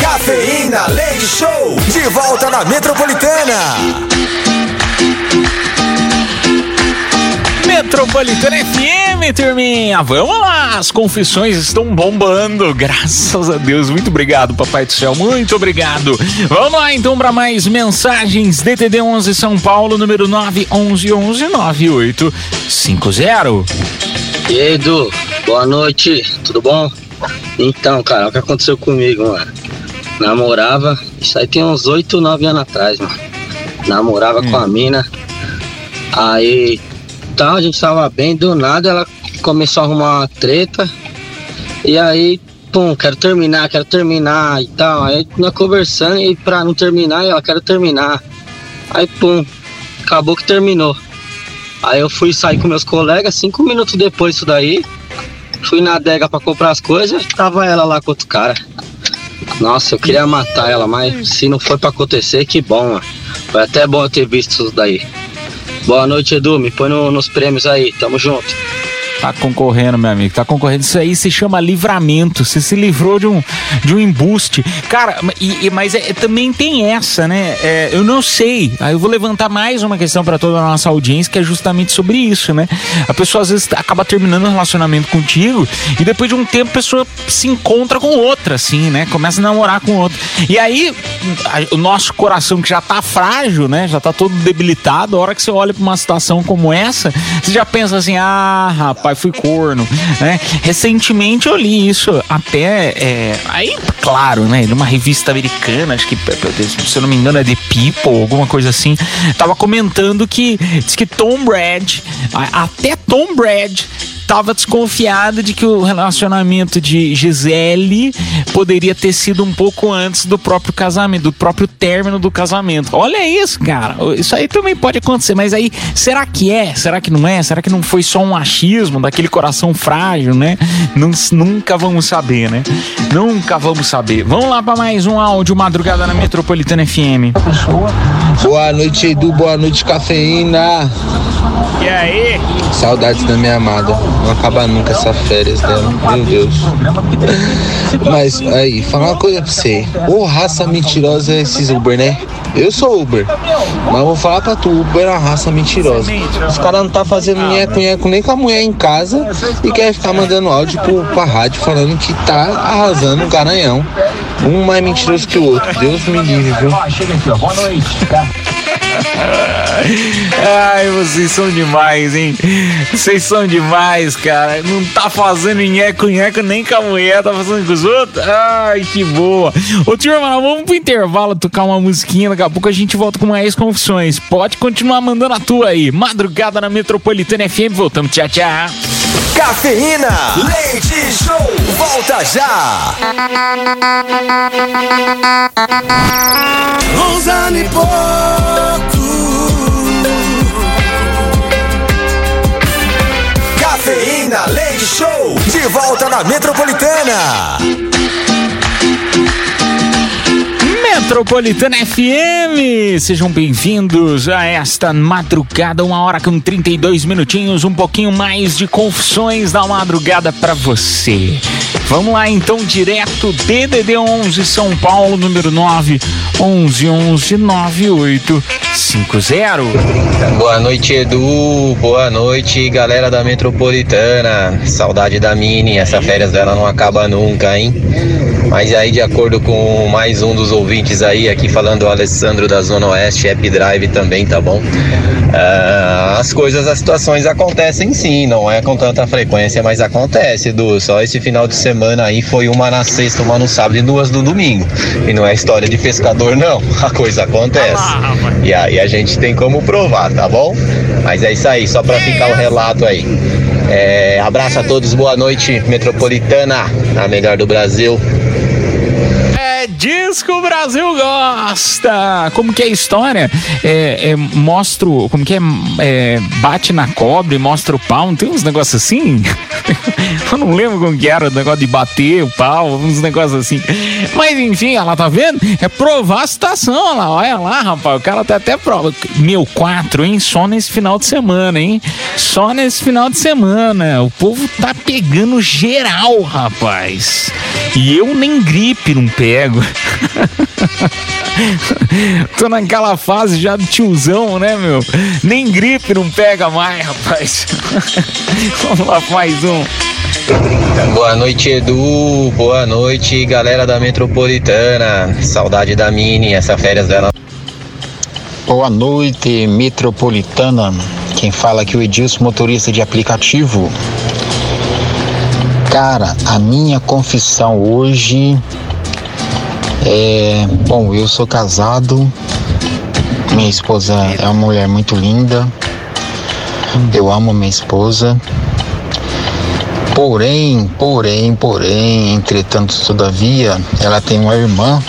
Cafeína, leite show, de volta na Metropolitana. Metropolitana FM, turminha. Vamos lá, as confissões estão bombando, graças a Deus. Muito obrigado, Papai do Céu, muito obrigado. Vamos lá então para mais mensagens. DTD 11 São Paulo, número 9 11 11 9850. E aí, Edu, boa noite, tudo bom? Então, cara, o que aconteceu comigo, mano? Namorava, isso aí tem uns 8, 9 anos atrás, mano. Namorava com a mina, aí tal, a gente tava bem, do nada ela começou a arrumar uma treta, e aí, pum, quero terminar, quero terminar e tal. Aí nós conversando e pra não terminar, ela quero terminar. Aí, pum, acabou que terminou. Aí eu fui sair com meus colegas, cinco minutos depois disso daí, fui na adega pra comprar as coisas, tava ela lá com outro cara. Nossa, eu queria matar ela, mas se não foi pra acontecer, que bom, mano. Foi até bom eu ter visto isso daí. Boa noite, Edu, me põe no- nos prêmios aí, tamo junto. Tá concorrendo, meu amigo. Tá concorrendo. Isso aí se chama livramento. Você se livrou de um, de um embuste. Cara, e, e- mas é- também tem essa, né? É, eu não sei. Aí eu vou levantar mais uma questão pra toda a nossa audiência, que é justamente sobre isso, né? A pessoa às vezes acaba terminando um relacionamento contigo e depois de um tempo a pessoa se encontra com outra, assim, né? Começa a namorar com outra. E aí, a- o nosso coração que já tá frágil, né? Já tá todo debilitado. A hora que você olha pra uma situação como essa, você já pensa assim: ah, rapaz, fui corno, né? Recentemente eu li isso até. é, aí, claro, né? Numa revista americana, acho que, se eu não me engano, é The People, alguma coisa assim. Tava comentando que diz que Tom Brady, a- até Tom Brady tava desconfiada de que o relacionamento de Gisele poderia ter sido um pouco antes do próprio casamento, do próprio término do casamento. Olha isso, cara. Isso aí também pode acontecer, mas aí será que é? Será que não é? Será que não foi só um achismo daquele coração frágil, né? Não- nunca vamos saber, né? Nunca vamos saber. Vamos lá para mais um áudio madrugada na Metropolitana FM. Boa noite, Edu. Boa noite, cafeína. E aí? Saudades da minha amada. Não acaba nunca essa férias dela. Meu Deus. Mas aí, falar uma coisa pra você. Ô raça mentirosa é esses Uber, né? Eu sou Uber, mas eu vou falar pra tu, Uber é uma raça mentirosa. Os caras não tá fazendo nheco, nheco nem com a mulher em casa e quer ficar mandando áudio pro, pra rádio falando que tá arrasando o Garanhão. Um mais mentiroso que o outro. Deus me livre, viu? Boa noite. Ai, vocês são demais, hein? Vocês são demais, cara. Não tá fazendo nheco, nheco nem com a mulher, tá fazendo com os outros? Ai, que boa. Ô, turma, vamos pro intervalo tocar uma musiquinha. Daqui a pouco a gente volta com mais confissões. Pode continuar mandando a tua aí. Madrugada na Metropolitana FM. Voltamos. Tchau, tchau. Cafeína, leite show, volta já. Onze anos e pouco. Cafeína, leite show, de volta na Metropolitana. Metropolitana FM, sejam bem-vindos a esta madrugada, uma hora com 32 minutinhos, um pouquinho mais de confissões da madrugada pra você. Vamos lá então, direto DDD 11 São Paulo, número 9 11 11 9850. Boa noite, Edu. Boa noite, galera da Metropolitana. Saudade da Mini. Essa férias dela não acaba nunca, hein? Mas aí, de acordo com mais um dos ouvintes aí, aqui falando o Alessandro da Zona Oeste, App Drive também, tá bom? Ah, as coisas, as situações acontecem sim, não é com tanta frequência, mas acontece, Edu. Só esse final de semana aí foi uma na sexta, uma no sábado e duas no domingo. E não é história de pescador, não. A coisa acontece. E aí a gente tem como provar, tá bom? Mas é isso aí, só pra ficar o relato aí. É, abraço a todos, boa noite, Metropolitana, a melhor do Brasil. É disso que o Brasil gosta. Como que é a história? É, é, mostra, o- como que é, é, bate na cobra mostra o pau. Não tem uns negócios assim? Eu não lembro como que era o negócio de bater o pau, uns negócios assim. Mas enfim, ela tá vendo? É provar a situação, olha lá, olha lá, rapaz. O cara tá até prova. Meu, quatro, hein? Só nesse final de semana, hein? Só nesse final de semana. O povo tá pegando geral, rapaz. E eu nem gripe não pego. Tô naquela fase já do tiozão, né, meu? Nem gripe não pega mais, rapaz. Vamos lá, mais um. Boa noite, Edu. Boa noite, galera da Metropolitana. Saudade da Mini, essa férias dela. Boa noite, metropolitana. Quem fala aqui é o Edilson, motorista de aplicativo. Cara, a minha confissão hoje é. Bom, eu sou casado, minha esposa é uma mulher muito linda, eu amo minha esposa. Porém, porém, porém, entretanto, todavia, ela tem uma irmã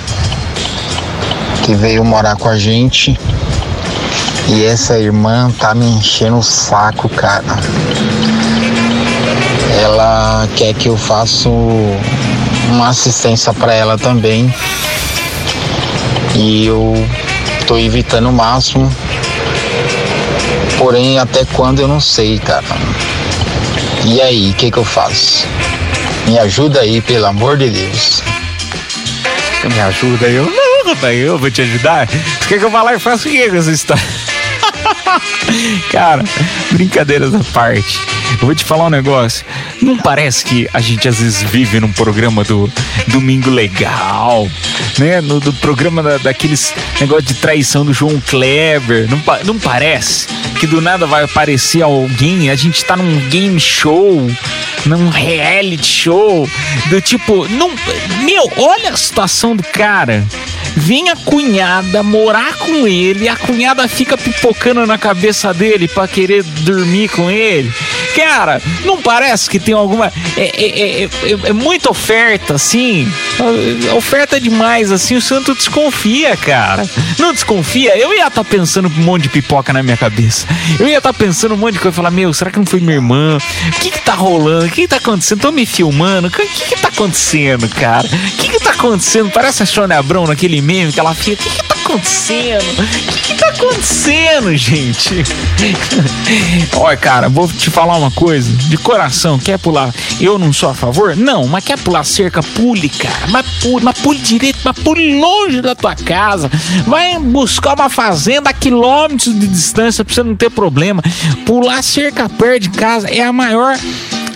que veio morar com a gente e essa irmã tá me enchendo o saco, cara. Ela quer que eu faça uma assistência para ela também. E eu tô evitando o máximo. Porém, até quando eu não sei, cara. E aí, o que que eu faço? Me ajuda aí, pelo amor de Deus. Me ajuda eu? Não, eu vou te ajudar. Você quer que eu vá lá e faça o que com essa história? Cara, brincadeiras à parte. Eu vou te falar um negócio. Não parece que a gente às vezes vive num programa do Domingo Legal, né? No, do programa da- daqueles negócio de traição do João Kleber. Não, não parece que do nada vai aparecer alguém? A gente tá num game show, num reality show, do tipo, não, meu, olha a situação do cara. Vem a cunhada morar com ele, a cunhada fica pipocando na cabeça dele pra querer dormir com ele. Cara, não parece que tem alguma. É, é, é, é- é muita oferta, assim. É Oferta demais, assim. O santo desconfia, cara. Não desconfia? Eu ia estar pensando um monte de pipoca na minha cabeça. Eu ia estar pensando um monte de coisa. Falar, meu, será que não foi minha irmã? O que que tá rolando? O que que tá acontecendo? Tô me filmando? O que que que tá acontecendo, cara? O que que tá acontecendo? Parece a Sônia Abrão naquele meme que ela fica. O que que tá acontecendo? O que, que tá acontecendo, gente? Olha, cara, vou te falar uma coisa. De coração, quer pular? Eu não sou a favor? Não, mas quer pular cerca? Pule, cara. Mas pule, mas pule direito, mas pule longe da tua casa. Vai buscar uma fazenda a quilômetros de distância pra você não ter problema. Pular cerca perto de casa é a maior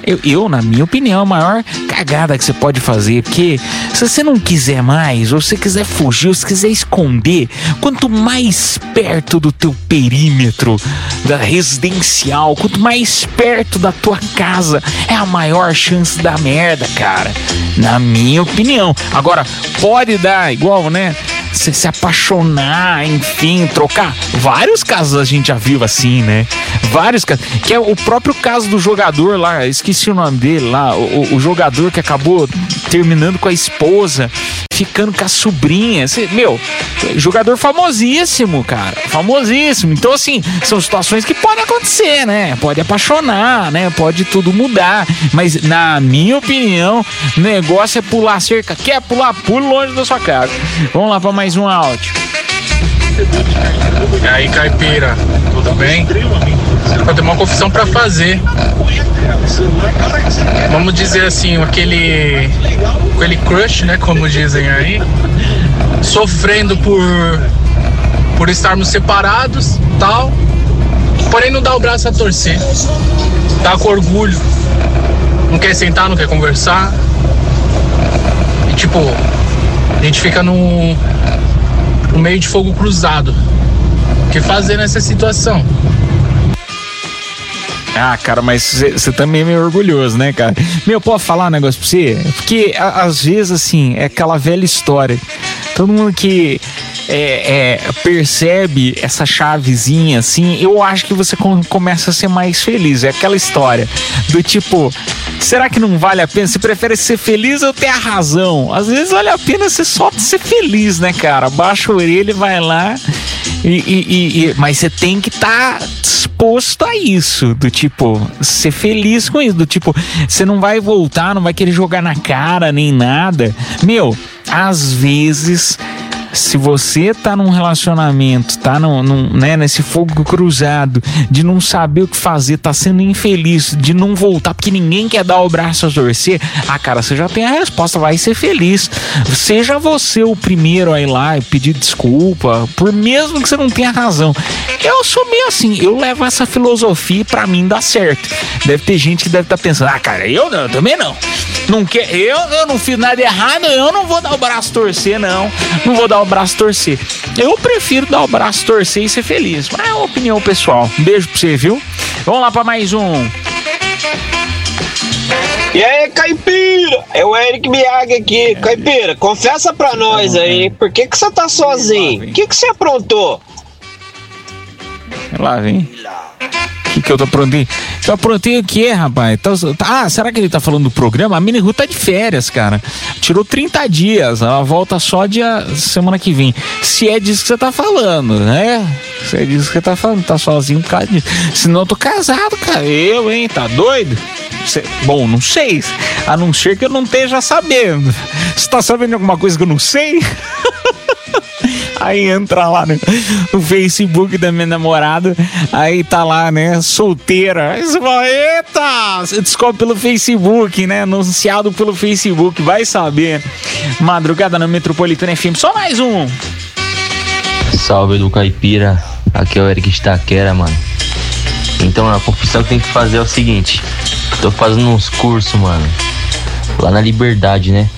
eu, eu, na minha opinião, a maior cagada que você pode fazer. Porque se você não quiser mais, ou se quiser fugir, ou se quiser esconder, quanto mais perto do teu perímetro da residencial, quanto mais perto da tua casa, é a maior chance da merda, cara. Na minha opinião. Agora, pode dar igual, né? Você se apaixonar, enfim, trocar. Vários casos a gente já viu assim, né? Vários casos. Que é o próprio caso do jogador lá, esqueci o nome dele lá, o, o jogador que acabou terminando com a esposa, ficando com a sobrinha. Cê, meu, jogador famosíssimo, cara. Famosíssimo. Então, assim, são situações que podem acontecer, né? Pode apaixonar, né? Pode tudo mudar. Mas, na minha opinião, negócio é pular cerca. Quer pular? Pule longe da sua casa. Vamos lá para mais um áudio. E aí, caipira, tudo bem? Eu tenho uma confissão pra fazer. Vamos dizer assim, aquele aquele crush, né, como dizem aí, sofrendo por por estarmos separados, tal. Porém não dá o braço a torcer. Tá com orgulho. Não quer sentar, não quer conversar. E tipo, a gente fica no meio de fogo cruzado. O que fazer nessa situação? Ah, cara, mas você também é meio orgulhoso, né, cara? Meu, posso falar um negócio pra você? Porque a- às vezes, assim, é aquela velha história. Todo mundo que é, é, percebe essa chavezinha, assim, eu acho que você com- começa a ser mais feliz. É aquela história do tipo, será que não vale a pena? Você prefere ser feliz ou ter a razão? Às vezes vale a pena você só ser feliz, né, cara? Baixa a orelha e vai lá. E, e- e- mas você tem que estar disposto a isso, do tipo, ser feliz com isso, do tipo, você não vai voltar, não vai querer jogar na cara nem nada. Meu, às vezes se você tá num relacionamento, tá num, num, né, nesse fogo cruzado, de não saber o que fazer, tá sendo infeliz, de não voltar, porque ninguém quer dar o braço a torcer, ah, cara, você já tem a resposta, vai ser feliz. Seja você o primeiro a ir lá e pedir desculpa, por mesmo que você não tenha razão. Eu sou meio assim, eu levo essa filosofia e pra mim dá certo. Deve ter gente que deve estar pensando, ah, cara, eu não, eu também não. Não quer, eu, eu não fiz nada errado, eu não vou dar o braço a torcer, não. Não vou dar o braço torcer. Eu prefiro dar o braço torcer e ser feliz. Mas é uma opinião pessoal. Um beijo pra você, viu? Vamos lá pra mais um. E aí, Caipira? É o Eric Biag aqui. Caipira, confessa pra nós aí, por que que você tá sozinho? O que que você aprontou? Lá vem. O que, que eu tô aprontei? Eu aprontei o quê, rapaz? Tá- tá- ah, será que ele tá falando do programa? A Mini Ru tá de férias, cara. Tirou 30 dias. Ela volta só dia semana que vem. Se é disso que você tá falando, né? Se é disso que você tá falando, tá sozinho por causa disso. Senão eu tô casado, cara. Eu, hein? Tá doido? Cê- Bom, não sei. A não ser que eu não esteja sabendo. Você tá sabendo de alguma coisa que eu não sei? Aí entra lá no, no Facebook da minha namorada, aí tá lá, né, solteira. Aí você fala, eita! Você descobre pelo Facebook, né? Anunciado pelo Facebook, vai saber. Madrugada na Metropolitana FM. Só mais um. Salve do Caipira, aqui é o Eric Staquera, mano. Então a confissão que tem que fazer é o seguinte: tô fazendo uns cursos, mano, lá na Liberdade, né?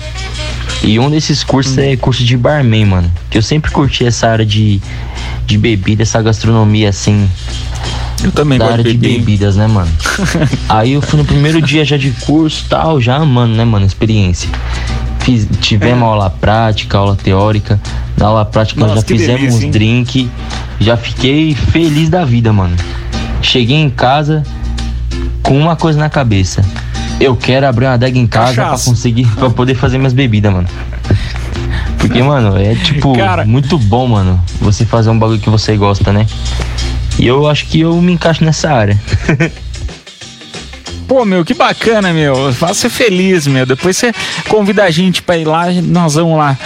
E um desses cursos é curso de barman, mano. Que eu sempre curti essa área de, de bebida, essa gastronomia assim. Eu também da área de beber, bebidas, né, mano? Aí eu fui no primeiro dia já de curso tal, já amando, né, mano, experiência. Fiz, tivemos aula prática, aula teórica. Na aula prática nós Nossa, já que fizemos delícia, drink. Já fiquei feliz da vida, mano. Cheguei em casa com uma coisa na cabeça. Eu quero abrir uma adega em casa pra Cachaça. conseguir, pra poder fazer minhas bebidas, mano. Porque, mano, é tipo Cara. muito bom, mano, você fazer um bagulho que você gosta, né? E eu acho que eu me encaixo nessa área. Pô, meu, que bacana, meu. Faça feliz, meu. Depois você convida a gente pra ir lá, nós vamos lá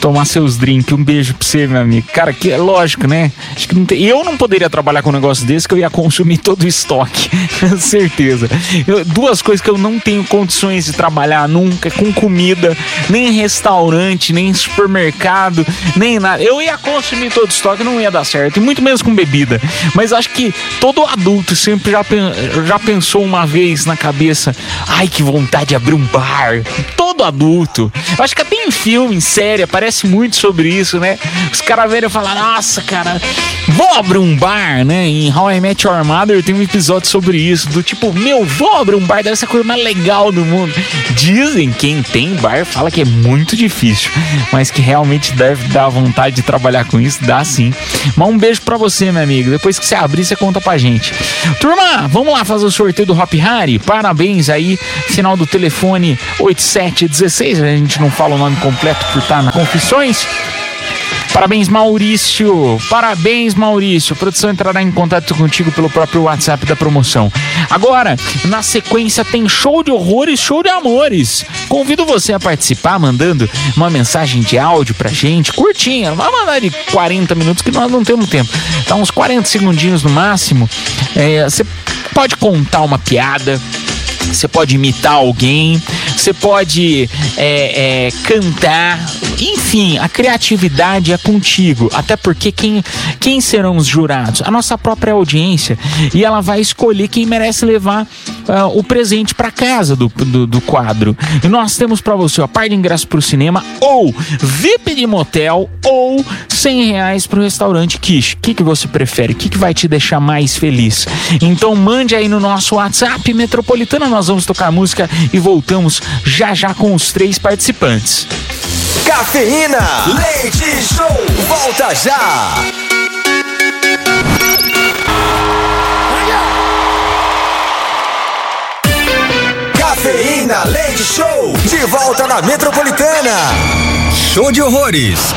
tomar seus drinks. Um beijo pra você, meu amigo. Cara, que é lógico, né? Acho que não tem, eu não poderia trabalhar com um negócio desse que eu ia consumir todo o estoque. Certeza. Eu- duas coisas que eu não tenho condições de trabalhar nunca é com comida, nem em restaurante, nem em supermercado, nem nada. Eu ia consumir todo o estoque, não ia dar certo, e muito menos com bebida. Mas acho que todo adulto sempre já, já pensou uma vez na cabeça: ai, que vontade de abrir um bar. Todo adulto. Acho que até em filme, em série, aparece muito sobre isso, né? Os caras verem e falar: nossa, cara, vou abrir um bar, né? Em How I Met Your Mother tem um episódio sobre isso, do tipo, meu, vou abrir um bar, deve ser a coisa mais legal do mundo. Dizem quem tem bar fala que é muito difícil, mas que realmente deve dar vontade de trabalhar com isso, dá sim. Mas um beijo pra você, meu amigo. Depois que você abrir, você conta pra gente. Turma, vamos lá fazer o sorteio do Hop Harry. Parabéns aí, final do telefone 8716. A gente não fala o nome completo por estar na confissões. Parabéns, Maurício. Parabéns, Maurício. A produção entrará em contato contigo pelo próprio WhatsApp da promoção. Agora, na sequência, tem show de horrores, show de amores. Convido você a participar mandando uma mensagem de áudio pra gente, curtinha. Não vai mandar de 40 minutos que nós não temos tempo. Tá uns 40 segundinhos no máximo. É, Você pode contar uma piada. Você pode imitar alguém, você pode é, é, cantar, enfim, a criatividade é contigo. Até porque quem, quem serão os jurados? A nossa própria audiência. E ela vai escolher quem merece levar ah, o presente para casa do, do, do quadro. E nós temos para você a par de ingresso para o cinema, ou VIP de motel, ou 100 reais para o restaurante Kish. O que, que você prefere? O que, que vai te deixar mais feliz? Então mande aí no nosso WhatsApp Metropolitana. Nós vamos tocar música e voltamos já já com os três participantes. Cafeína, leite show, volta já. Cafeína, leite show, de volta na Metropolitana. Show de horrores.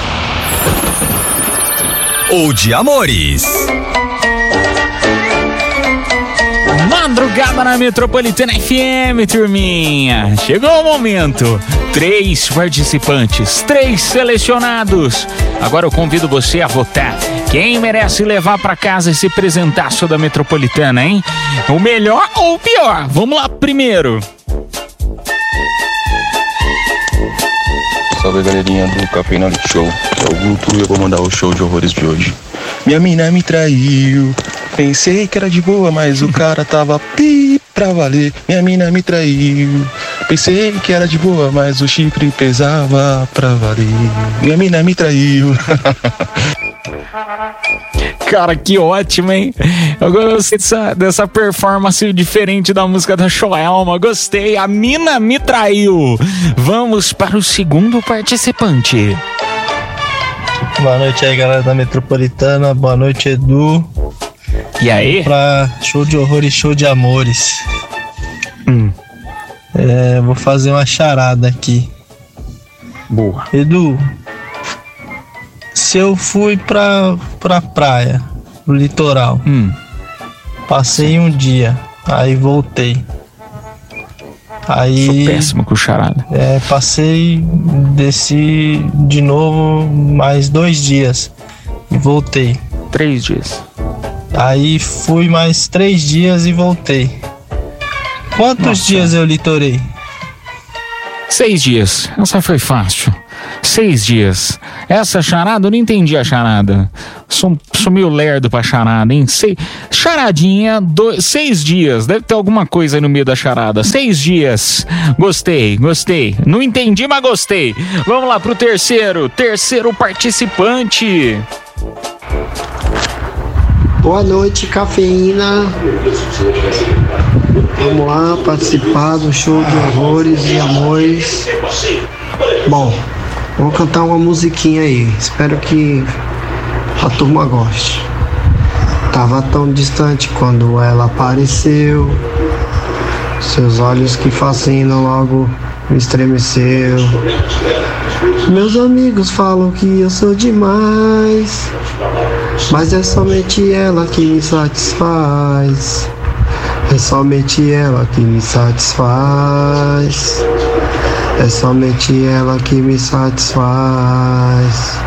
Ou de amores. Madrugada na Metropolitana FM, turminha. Chegou o momento. Três participantes, três selecionados. Agora eu convido você a votar. Quem merece levar pra casa esse presentaço da Metropolitana, hein? O melhor ou o pior? Vamos lá primeiro. Salve galerinha do Leite Show. É o Guto e eu vou mandar o show de horrores de hoje. Minha mina me traiu. Pensei que era de boa, mas o cara tava pi pra valer. Minha mina me traiu. Pensei que era de boa, mas o chifre pesava pra valer. Minha mina me traiu. Cara, que ótimo, hein? Eu gostei dessa, dessa performance diferente da música da Joelma. Gostei. A mina me traiu. Vamos para o segundo participante. Boa noite aí, galera da Metropolitana. Boa noite, Edu. E aí? Pra show de horrores, show de amores. Hum. É, vou fazer uma charada aqui. Boa. Edu, se eu fui pra, pra praia, pro litoral, Hum. passei um dia, aí voltei. Aí. Sou péssimo com charada. É, passei, desci de novo mais dois dias e voltei. Três dias. Aí fui mais três dias e voltei. Quantos Nossa. dias eu litorei? Seis dias. Essa foi fácil. Seis dias. Essa charada, eu não entendi a charada. Sou meio lerdo pra charada, hein? Sei, charadinha, dois, seis dias. Deve ter alguma coisa aí no meio da charada. Seis dias. Gostei, gostei. Não entendi, mas gostei. Vamos lá pro terceiro. Terceiro participante. Boa noite, cafeína. Vamos lá participar do show de horrores e amores. Bom, vou cantar uma musiquinha aí. Espero que a turma goste. Tava tão distante quando ela apareceu. Seus olhos que fascinam logo me estremeceu. Meus amigos falam que eu sou demais. Mas é somente ela que me satisfaz. É somente ela que me satisfaz. É somente ela que me satisfaz.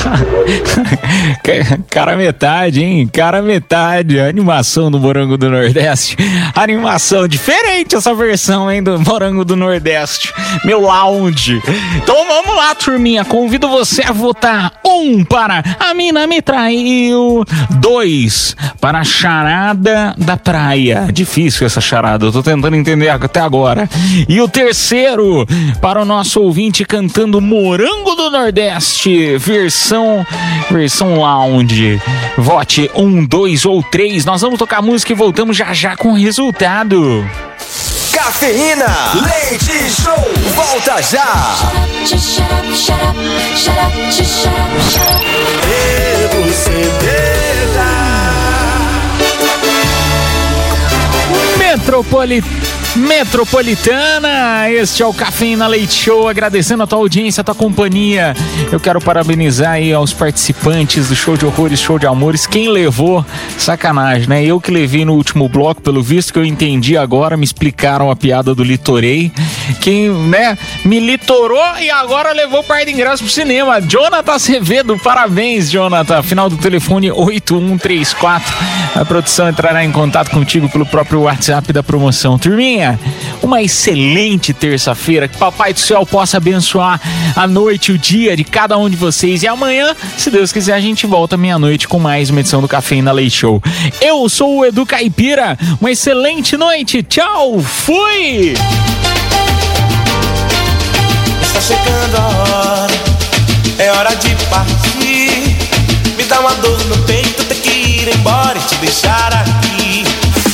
Cara metade, hein? Cara metade. A animação do Morango do Nordeste. Animação diferente essa versão, hein? Do Morango do Nordeste. Meu lounge. Então vamos lá, turminha. Convido você a votar. Um para A Mina Me Traiu. Dois para a Charada da Praia. Difícil essa charada. Eu tô tentando entender até agora. E o terceiro para o nosso ouvinte cantando Morango do Nordeste. Versão versão lounge. Vote um, dois ou três. Nós vamos tocar música e voltamos já já com o resultado. Cafeína, leite show, volta já. Devo certeza. Metropoli... Metropolitana, este é o Cafeína Leite Show, agradecendo a tua audiência, a tua companhia. Eu quero parabenizar aí aos participantes do show de horrores, show de amores. Quem levou, sacanagem, né? Eu que levei no último bloco, pelo visto que eu entendi agora, me explicaram a piada do litorei. Quem, né, me litorou e agora levou par de ingresso pro cinema. Jonathan Acevedo, parabéns, Jonathan. Final do telefone 8134. A produção entrará em contato contigo pelo próprio WhatsApp da promoção. Turminha, uma excelente terça-feira. Que Papai do Céu possa abençoar a noite, o dia de cada um de vocês. E amanhã, se Deus quiser, a gente volta meia-noite com mais uma edição do Cafeína Leite Show. Eu sou o Edu Caipira. Uma excelente noite. Tchau. Fui! Está chegando a hora, é hora de partir. Me dá uma dor no peito, ter que ir embora e te deixar aqui.